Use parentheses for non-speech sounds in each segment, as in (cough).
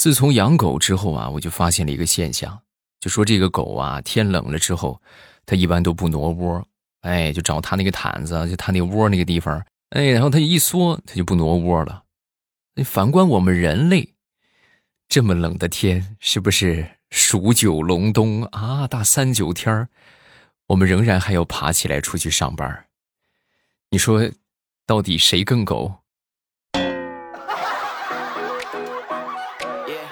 自从养狗之后啊，我就发现了一个现象，就说这个狗啊，天冷了之后，它一般都不挪窝，哎，就找它那个毯子，就它那窝那个地方，哎，然后它一缩，它就不挪窝了。反观我们人类，这么冷的天，是不是数九隆冬啊？大三九天儿，我们仍然还要爬起来出去上班。你说，到底谁更狗？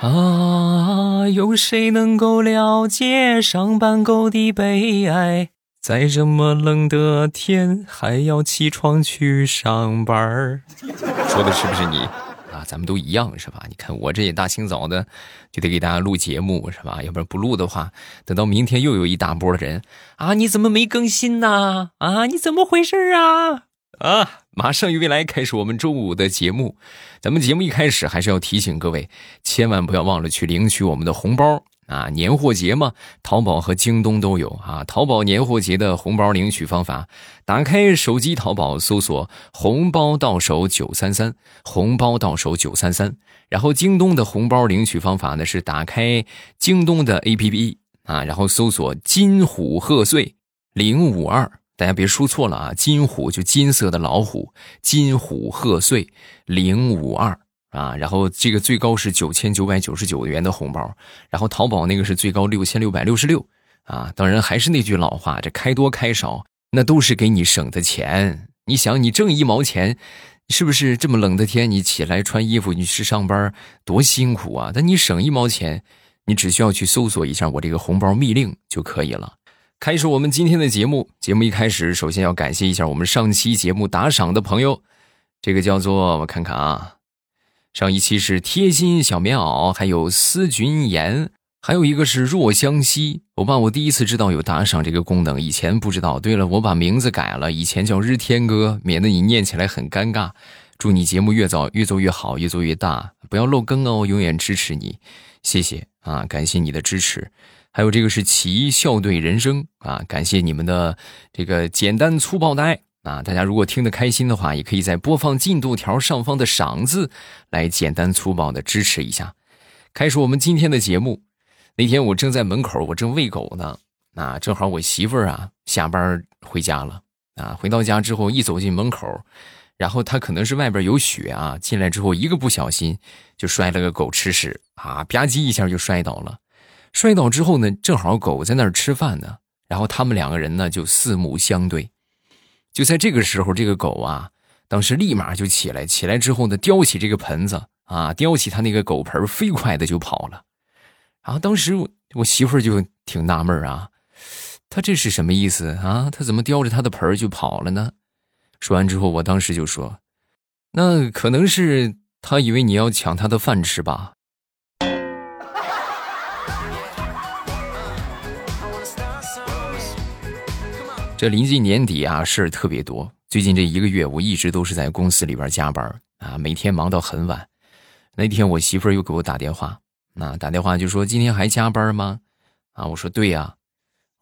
啊，有谁能够了解上班狗的悲哀？在这么冷的天，还要起床去上班儿说的是不是你啊？咱们都一样是吧？你看我这也大清早的，就得给大家录节目是吧？要不然不录的话，等到明天又有一大波人啊！你怎么没更新呢？啊，你怎么回事啊？啊！马上与未来开始我们周五的节目。咱们节目一开始还是要提醒各位，千万不要忘了去领取我们的红包啊！年货节嘛，淘宝和京东都有啊。淘宝年货节的红包领取方法：打开手机淘宝搜索“红包到手九三三”，红包到手九三三。然后京东的红包领取方法呢是打开京东的 APP 啊，然后搜索“金虎贺岁零五二”。大家别输错了啊！金虎就金色的老虎，金虎贺岁零五二啊，然后这个最高是九千九百九十九元的红包，然后淘宝那个是最高六千六百六十六啊。当然还是那句老话，这开多开少那都是给你省的钱。你想，你挣一毛钱，是不是这么冷的天你起来穿衣服你去上班多辛苦啊？但你省一毛钱，你只需要去搜索一下我这个红包密令就可以了。开始我们今天的节目。节目一开始，首先要感谢一下我们上期节目打赏的朋友。这个叫做我看看啊，上一期是贴心小棉袄，还有思君言，还有一个是若相惜。我爸，我第一次知道有打赏这个功能，以前不知道。对了，我把名字改了，以前叫日天哥，免得你念起来很尴尬。祝你节目越早越做越好，越做越大，不要漏更哦，永远支持你，谢谢啊，感谢你的支持。还有这个是奇校对人生啊，感谢你们的这个简单粗暴的爱啊！大家如果听得开心的话，也可以在播放进度条上方的赏字来简单粗暴的支持一下。开始我们今天的节目。那天我正在门口，我正喂狗呢，啊，正好我媳妇儿啊下班回家了啊，回到家之后一走进门口，然后他可能是外边有雪啊，进来之后一个不小心就摔了个狗吃屎啊，吧唧一下就摔倒了。摔倒之后呢，正好狗在那儿吃饭呢，然后他们两个人呢就四目相对。就在这个时候，这个狗啊，当时立马就起来，起来之后呢，叼起这个盆子啊，叼起他那个狗盆，飞快的就跑了。然后当时我媳妇儿就挺纳闷啊，他这是什么意思啊？他怎么叼着他的盆就跑了呢？说完之后，我当时就说，那可能是他以为你要抢他的饭吃吧。这临近年底啊，事儿特别多。最近这一个月，我一直都是在公司里边加班啊，每天忙到很晚。那天我媳妇儿又给我打电话，那打电话就说：“今天还加班吗？”啊，我说：“对呀。”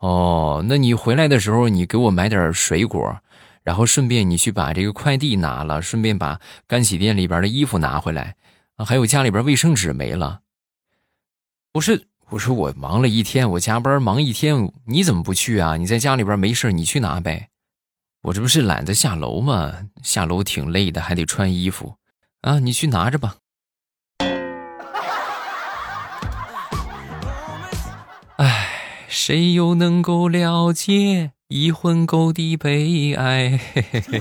哦，那你回来的时候，你给我买点水果，然后顺便你去把这个快递拿了，顺便把干洗店里边的衣服拿回来啊，还有家里边卫生纸没了。不是。我说我忙了一天，我加班忙一天，你怎么不去啊？你在家里边没事，你去拿呗。我这不是懒得下楼吗？下楼挺累的，还得穿衣服啊。你去拿着吧。唉，谁又能够了解已婚狗的悲哀？嘿嘿嘿。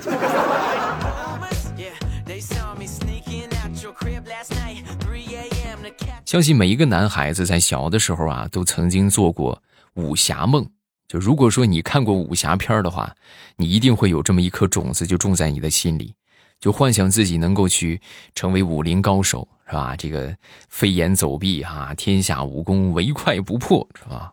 相信每一个男孩子在小的时候啊，都曾经做过武侠梦。就如果说你看过武侠片的话，你一定会有这么一颗种子就种在你的心里，就幻想自己能够去成为武林高手，是吧？这个飞檐走壁啊，天下武功唯快不破，是吧？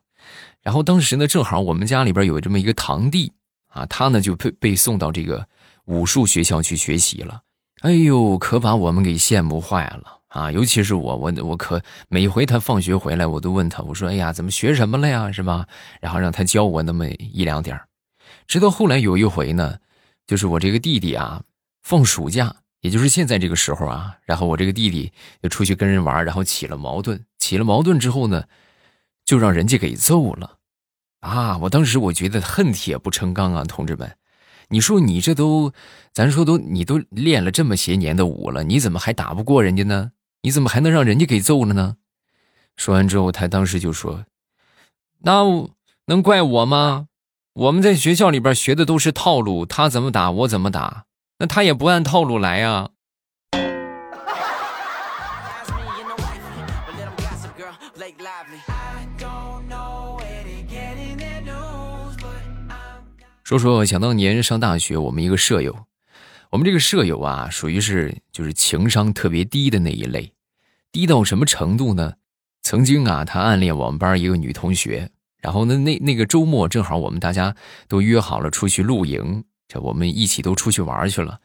然后当时呢，正好我们家里边有这么一个堂弟啊，他呢就被被送到这个武术学校去学习了。哎呦，可把我们给羡慕坏了。啊，尤其是我，我我可每回他放学回来，我都问他，我说：“哎呀，怎么学什么了呀？是吧？”然后让他教我那么一两点直到后来有一回呢，就是我这个弟弟啊，放暑假也就是现在这个时候啊。然后我这个弟弟就出去跟人玩，然后起了矛盾，起了矛盾之后呢，就让人家给揍了。啊！我当时我觉得恨铁不成钢啊，同志们，你说你这都，咱说都你都练了这么些年的武了，你怎么还打不过人家呢？你怎么还能让人家给揍了呢？说完之后，他当时就说：“那能怪我吗？我们在学校里边学的都是套路，他怎么打我怎么打，那他也不按套路来啊。”说说想当年上大学，我们一个舍友，我们这个舍友啊，属于是就是情商特别低的那一类，低到什么程度呢？曾经啊，他暗恋我们班一个女同学，然后呢，那那个周末正好我们大家都约好了出去露营，这我们一起都出去玩去了，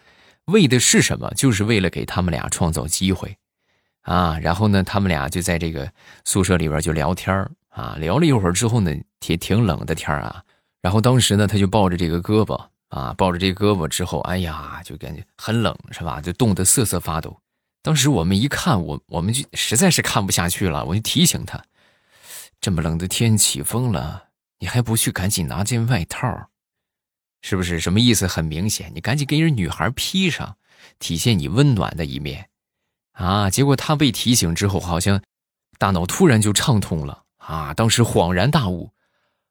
为的是什么？就是为了给他们俩创造机会，啊，然后呢，他们俩就在这个宿舍里边就聊天啊，聊了一会儿之后呢，挺挺冷的天啊。然后当时呢，他就抱着这个胳膊啊，抱着这胳膊之后，哎呀，就感觉很冷，是吧？就冻得瑟瑟发抖。当时我们一看，我我们就实在是看不下去了，我就提醒他：这么冷的天起风了，你还不去赶紧拿件外套，是不是？什么意思？很明显，你赶紧给人女孩披上，体现你温暖的一面啊！结果他被提醒之后，好像大脑突然就畅通了啊！当时恍然大悟。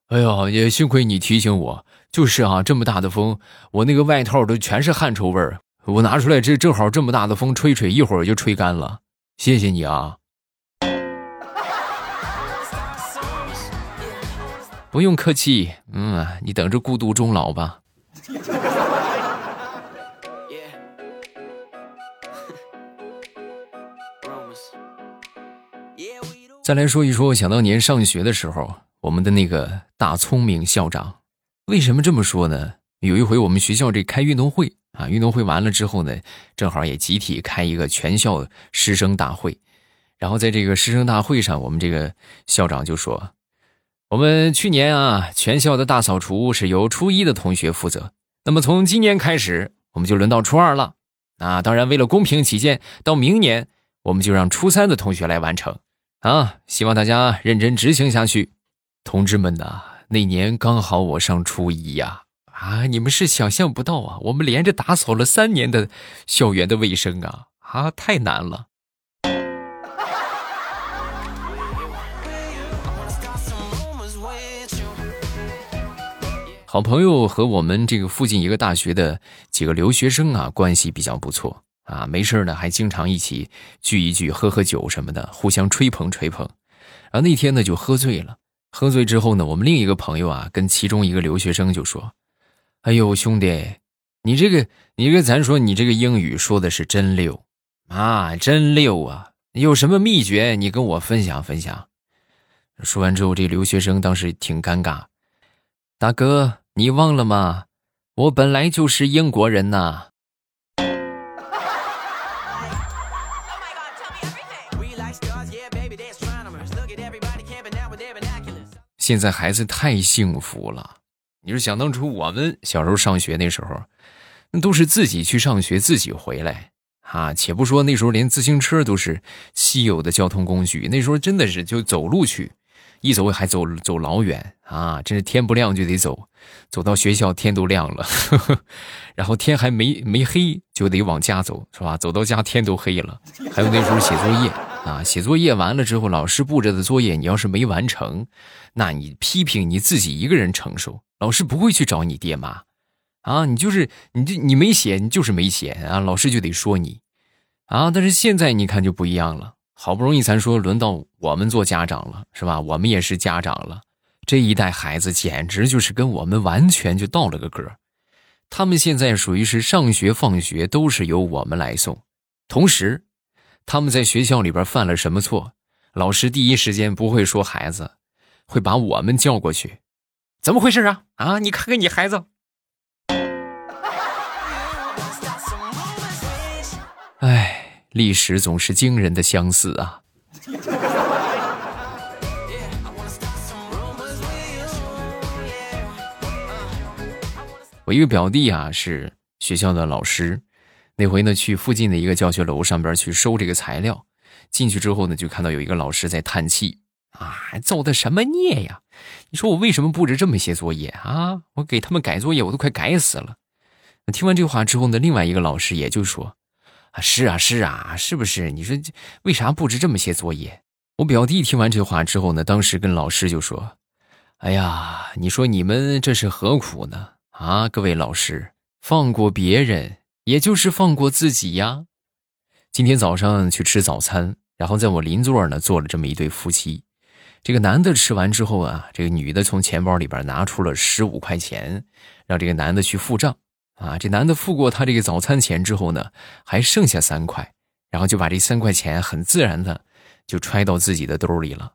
哎呀，也幸亏你提醒我，就是啊，这么大的风，我那个外套都全是汗臭味儿，我拿出来这正好这么大的风吹吹，一会儿就吹干了。谢谢你啊，不用客气，嗯，你等着孤独终老吧。再来说一说，想当年上学的时候。我们的那个大聪明校长，为什么这么说呢？有一回我们学校这开运动会啊，运动会完了之后呢，正好也集体开一个全校师生大会。然后在这个师生大会上，我们这个校长就说：“我们去年啊，全校的大扫除是由初一的同学负责。那么从今年开始，我们就轮到初二了。啊，当然为了公平起见，到明年我们就让初三的同学来完成。啊，希望大家认真执行下去。”同志们呐，那年刚好我上初一呀！啊，你们是想象不到啊，我们连着打扫了三年的校园的卫生啊！啊，太难了。好朋友和我们这个附近一个大学的几个留学生啊，关系比较不错啊，没事呢还经常一起聚一聚，喝喝酒什么的，互相吹捧吹捧。然后那天呢就喝醉了。喝醉之后呢，我们另一个朋友啊，跟其中一个留学生就说：“哎呦，兄弟，你这个，你跟咱说，你这个英语说的是真溜啊，真溜啊！有什么秘诀？你跟我分享分享。”说完之后，这留学生当时挺尴尬。大哥，你忘了吗？我本来就是英国人呐。现在孩子太幸福了，你说想当初我们小时候上学那时候，那都是自己去上学，自己回来啊。且不说那时候连自行车都是稀有的交通工具，那时候真的是就走路去，一走还走走老远啊，真是天不亮就得走，走到学校天都亮了，呵 (laughs) 呵然后天还没没黑就得往家走，是吧？走到家天都黑了。还有那时候写作业。啊，写作业完了之后，老师布置的作业，你要是没完成，那你批评你自己一个人承受，老师不会去找你爹妈，啊，你就是你这你没写，你就是没写啊，老师就得说你，啊，但是现在你看就不一样了，好不容易咱说轮到我们做家长了，是吧？我们也是家长了，这一代孩子简直就是跟我们完全就倒了个格，他们现在属于是上学放学都是由我们来送，同时。他们在学校里边犯了什么错？老师第一时间不会说孩子，会把我们叫过去。怎么回事啊？啊，你看看你孩子。哎，历史总是惊人的相似啊！我一个表弟啊，是学校的老师。那回呢，去附近的一个教学楼上边去收这个材料，进去之后呢，就看到有一个老师在叹气啊，造的什么孽呀？你说我为什么布置这么些作业啊？我给他们改作业，我都快改死了。听完这话之后呢，另外一个老师也就说啊，是啊，是啊，是不是？你说为啥布置这么些作业？我表弟听完这话之后呢，当时跟老师就说：“哎呀，你说你们这是何苦呢？啊，各位老师，放过别人。”也就是放过自己呀。今天早上去吃早餐，然后在我邻座呢坐了这么一对夫妻。这个男的吃完之后啊，这个女的从钱包里边拿出了十五块钱，让这个男的去付账。啊，这男的付过他这个早餐钱之后呢，还剩下三块，然后就把这三块钱很自然的就揣到自己的兜里了。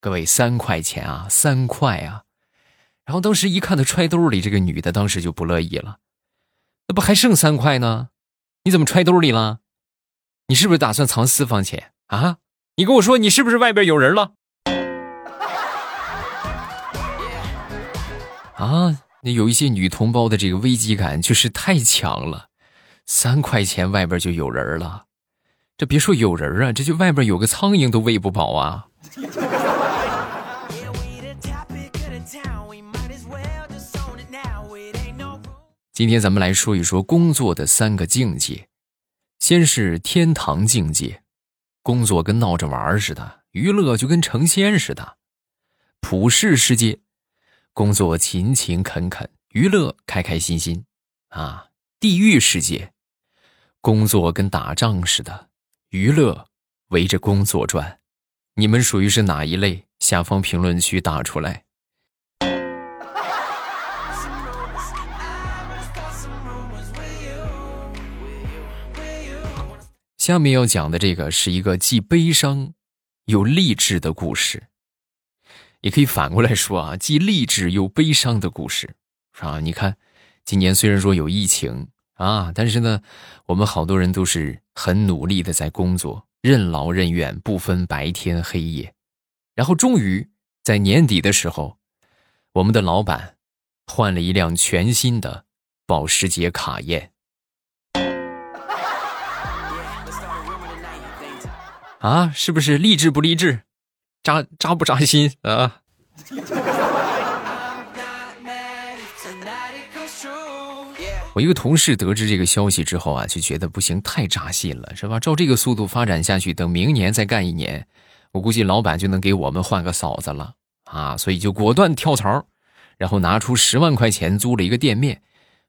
各位，三块钱啊，三块啊！然后当时一看他揣兜里，这个女的当时就不乐意了。那不还剩三块呢？你怎么揣兜里了？你是不是打算藏私房钱啊？你跟我说，你是不是外边有人了？(laughs) 啊，那有一些女同胞的这个危机感就是太强了。三块钱外边就有人了，这别说有人啊，这就外边有个苍蝇都喂不饱啊。今天咱们来说一说工作的三个境界。先是天堂境界，工作跟闹着玩似的，娱乐就跟成仙似的；普世世界，工作勤勤恳恳，娱乐开开心心。啊，地狱世界，工作跟打仗似的，娱乐围着工作转。你们属于是哪一类？下方评论区打出来。下面要讲的这个是一个既悲伤又励志的故事，也可以反过来说啊，既励志又悲伤的故事，啊，你看，今年虽然说有疫情啊，但是呢，我们好多人都是很努力的在工作，任劳任怨，不分白天黑夜，然后终于在年底的时候，我们的老板换了一辆全新的保时捷卡宴。啊，是不是励志不励志，扎扎不扎心啊？我一个同事得知这个消息之后啊，就觉得不行，太扎心了，是吧？照这个速度发展下去，等明年再干一年，我估计老板就能给我们换个嫂子了啊！所以就果断跳槽，然后拿出十万块钱租了一个店面，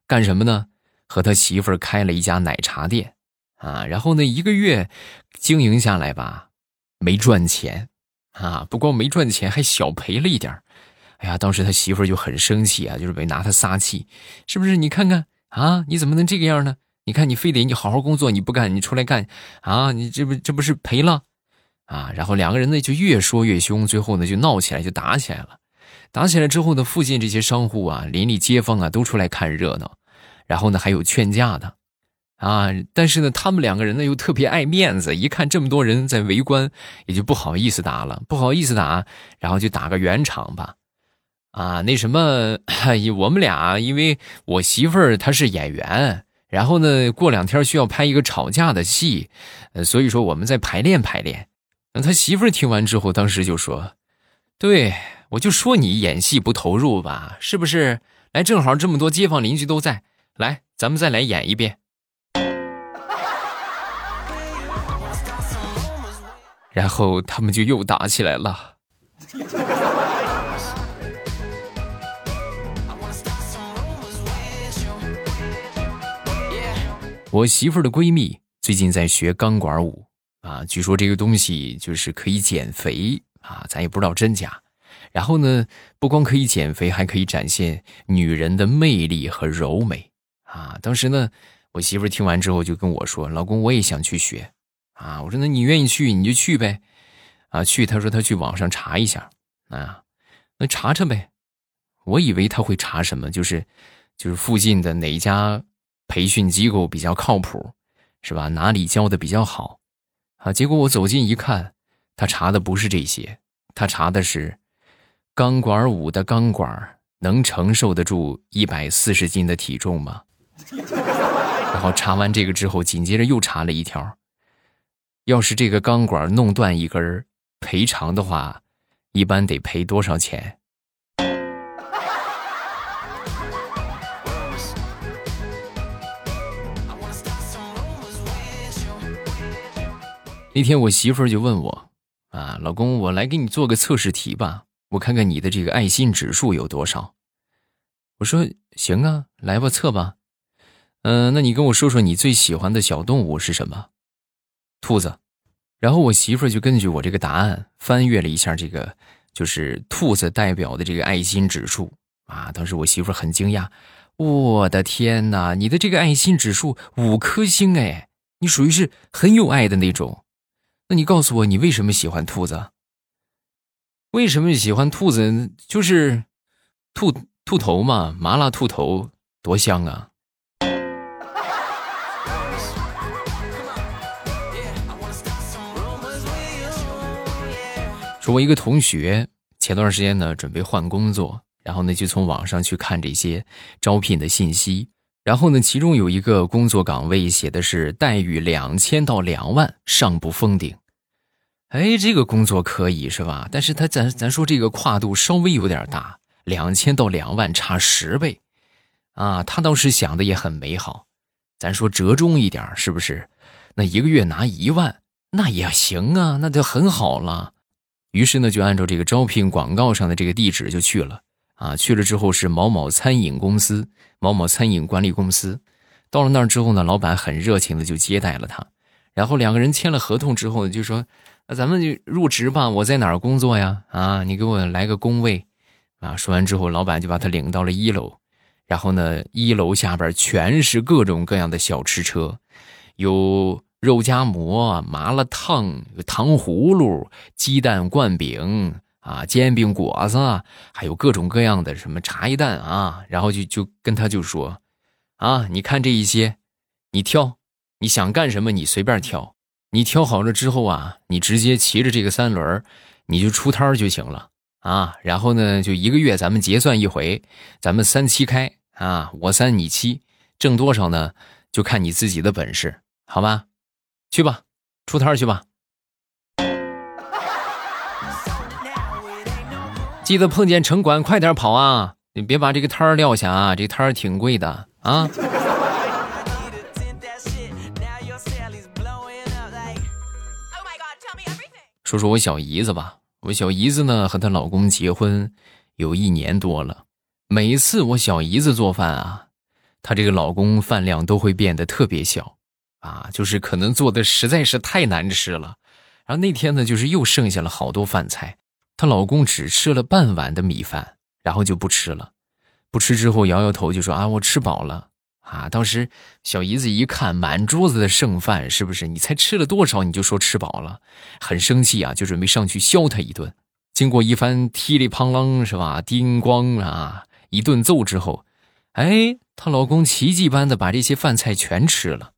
干什么呢？和他媳妇儿开了一家奶茶店。啊，然后呢，一个月经营下来吧，没赚钱，啊，不光没赚钱，还小赔了一点哎呀，当时他媳妇就很生气啊，就是没拿他撒气，是不是？你看看啊，你怎么能这个样呢？你看你非得你好好工作，你不干，你出来干啊？你这不这不是赔了啊？然后两个人呢就越说越凶，最后呢就闹起来，就打起来了。打起来之后呢，附近这些商户啊、邻里街坊啊都出来看热闹，然后呢还有劝架的。啊，但是呢，他们两个人呢又特别爱面子，一看这么多人在围观，也就不好意思打了，不好意思打，然后就打个圆场吧。啊，那什么，我们俩因为我媳妇儿她是演员，然后呢过两天需要拍一个吵架的戏，所以说我们在排练排练。那他媳妇儿听完之后，当时就说：“对我就说你演戏不投入吧，是不是？来，正好这么多街坊邻居都在，来，咱们再来演一遍。”然后他们就又打起来了。我媳妇儿的闺蜜最近在学钢管舞啊，据说这个东西就是可以减肥啊，咱也不知道真假。然后呢，不光可以减肥，还可以展现女人的魅力和柔美啊。当时呢，我媳妇儿听完之后就跟我说：“老公，我也想去学。”啊，我说那你愿意去你就去呗，啊去，他说他去网上查一下，啊，那查查呗。我以为他会查什么，就是就是附近的哪家培训机构比较靠谱，是吧？哪里教的比较好，啊？结果我走近一看，他查的不是这些，他查的是钢管舞的钢管能承受得住一百四十斤的体重吗？(laughs) 然后查完这个之后，紧接着又查了一条：要是这个钢管弄断一根儿赔偿的话，一般得赔多少钱？那天我媳妇儿就问我：“啊，老公，我来给你做个测试题吧，我看看你的这个爱心指数有多少。”我说：“行啊，来吧，测吧。嗯，那你跟我说说你最喜欢的小动物是什么？兔子。然后我媳妇就根据我这个答案翻阅了一下这个，就是兔子代表的这个爱心指数啊。当时我媳妇很惊讶：“我的天哪，你的这个爱心指数五颗星哎，你属于是很有爱的那种。”那你告诉我，你为什么喜欢兔子？为什么喜欢兔子？就是兔兔头嘛，麻辣兔头多香啊！我一个同学前段时间呢，准备换工作，然后呢，就从网上去看这些招聘的信息，然后呢，其中有一个工作岗位写的是待遇两千到两万，上不封顶。哎，这个工作可以是吧？但是他咱咱说这个跨度稍微有点大，两千到两万差十倍，啊，他倒是想的也很美好。咱说折中一点，是不是？那一个月拿一万，那也行啊，那就很好了。于是呢，就按照这个招聘广告上的这个地址就去了。啊，去了之后是某某餐饮公司，某某餐饮管理公司。到了那儿之后呢，老板很热情的就接待了他，然后两个人签了合同之后呢，就说。那咱们就入职吧，我在哪儿工作呀？啊，你给我来个工位，啊！说完之后，老板就把他领到了一楼，然后呢，一楼下边全是各种各样的小吃车，有肉夹馍、麻辣烫、糖葫芦、鸡蛋灌饼啊、煎饼果子，还有各种各样的什么茶叶蛋啊。然后就就跟他就说，啊，你看这一些，你挑，你想干什么你随便挑。你挑好了之后啊，你直接骑着这个三轮，你就出摊就行了啊。然后呢，就一个月咱们结算一回，咱们三七开啊，我三你七，挣多少呢？就看你自己的本事，好吧？去吧，出摊去吧。记得碰见城管快点跑啊！你别把这个摊儿撂下啊，这摊儿挺贵的啊。说说我小姨子吧，我小姨子呢和她老公结婚有一年多了，每次我小姨子做饭啊，她这个老公饭量都会变得特别小，啊，就是可能做的实在是太难吃了。然后那天呢，就是又剩下了好多饭菜，她老公只吃了半碗的米饭，然后就不吃了，不吃之后摇摇头就说啊，我吃饱了。啊！当时小姨子一看满桌子的剩饭，是不是？你才吃了多少，你就说吃饱了，很生气啊，就准备上去削他一顿。经过一番噼里啪啷，是吧？叮咣啊，一顿揍之后，哎，她老公奇迹般的把这些饭菜全吃了。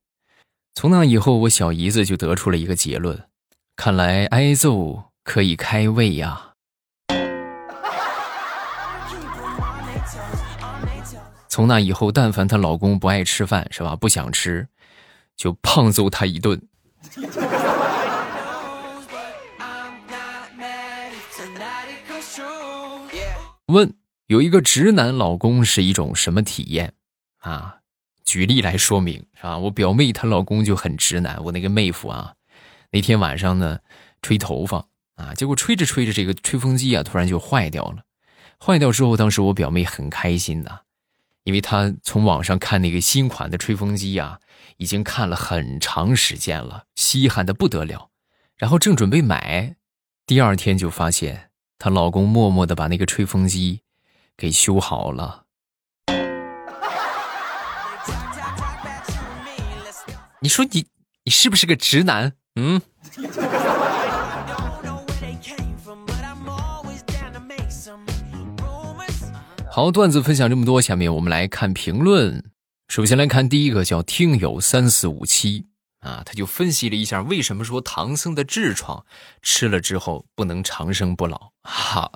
从那以后，我小姨子就得出了一个结论：看来挨揍可以开胃呀。从那以后，但凡她老公不爱吃饭，是吧？不想吃，就胖揍他一顿。问：有一个直男老公是一种什么体验啊？举例来说明，是吧？我表妹她老公就很直男。我那个妹夫啊，那天晚上呢，吹头发啊，结果吹着吹着，这个吹风机啊，突然就坏掉了。坏掉之后，当时我表妹很开心呐。因为她从网上看那个新款的吹风机啊，已经看了很长时间了，稀罕的不得了。然后正准备买，第二天就发现她老公默默的把那个吹风机给修好了。你说你你是不是个直男？嗯。好，段子分享这么多，下面我们来看评论。首先来看第一个，叫听友三四五七啊，他就分析了一下为什么说唐僧的痔疮吃了之后不能长生不老。哈，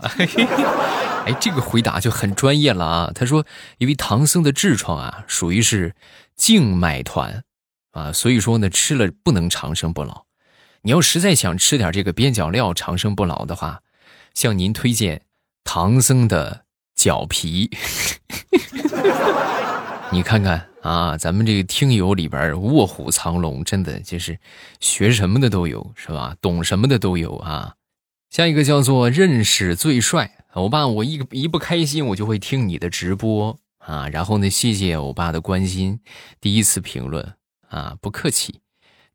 哎，这个回答就很专业了啊。他说，因为唐僧的痔疮啊，属于是静脉团啊，所以说呢，吃了不能长生不老。你要实在想吃点这个边角料长生不老的话，向您推荐唐僧的脚皮。(laughs) 你看看啊，咱们这个听友里边卧虎藏龙，真的就是学什么的都有，是吧？懂什么的都有啊。下一个叫做认识最帅欧巴，我一一不开心，我就会听你的直播啊。然后呢，谢谢欧巴的关心，第一次评论啊，不客气，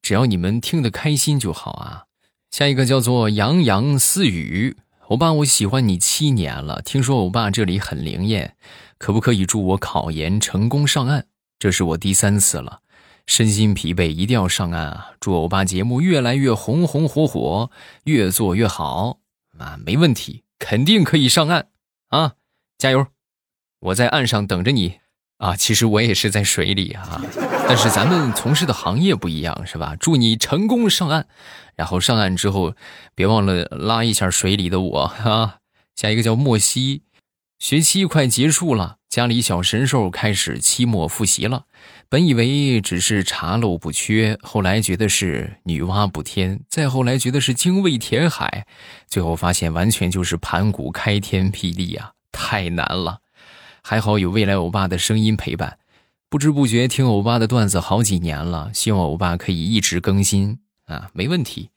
只要你们听得开心就好啊。下一个叫做洋洋似雨，欧巴，我喜欢你七年了，听说欧巴这里很灵验。可不可以祝我考研成功上岸？这是我第三次了，身心疲惫，一定要上岸啊！祝欧巴节目越来越红红火火，越做越好啊！没问题，肯定可以上岸啊！加油，我在岸上等着你啊！其实我也是在水里啊，但是咱们从事的行业不一样，是吧？祝你成功上岸，然后上岸之后别忘了拉一下水里的我啊！下一个叫莫西。学期快结束了，家里小神兽开始期末复习了。本以为只是查漏补缺，后来觉得是女娲补天，再后来觉得是精卫填海，最后发现完全就是盘古开天辟地啊！太难了。还好有未来欧巴的声音陪伴，不知不觉听欧巴的段子好几年了。希望欧巴可以一直更新啊，没问题。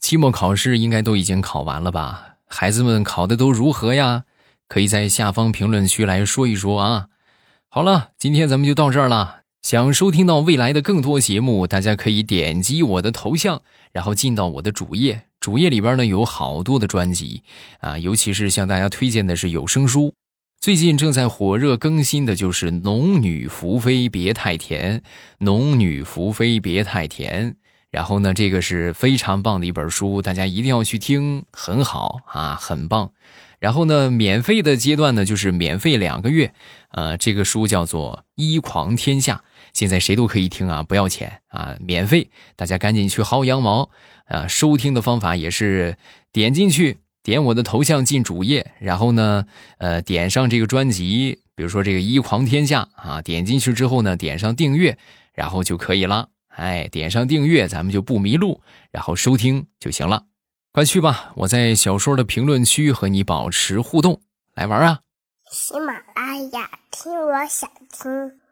期末考试应该都已经考完了吧？孩子们考的都如何呀？可以在下方评论区来说一说啊！好了，今天咱们就到这儿了。想收听到未来的更多节目，大家可以点击我的头像，然后进到我的主页。主页里边呢有好多的专辑啊，尤其是向大家推荐的是有声书。最近正在火热更新的就是《农女福妃别太甜》，《农女福妃别太甜》。然后呢，这个是非常棒的一本书，大家一定要去听，很好啊，很棒。然后呢，免费的阶段呢，就是免费两个月。呃，这个书叫做《一狂天下》，现在谁都可以听啊，不要钱啊，免费，大家赶紧去薅羊毛啊！收听的方法也是点进去，点我的头像进主页，然后呢，呃，点上这个专辑，比如说这个《一狂天下》啊，点进去之后呢，点上订阅，然后就可以了。哎，点上订阅，咱们就不迷路，然后收听就行了。快去吧！我在小说的评论区和你保持互动，来玩啊！喜马拉雅，听我想听。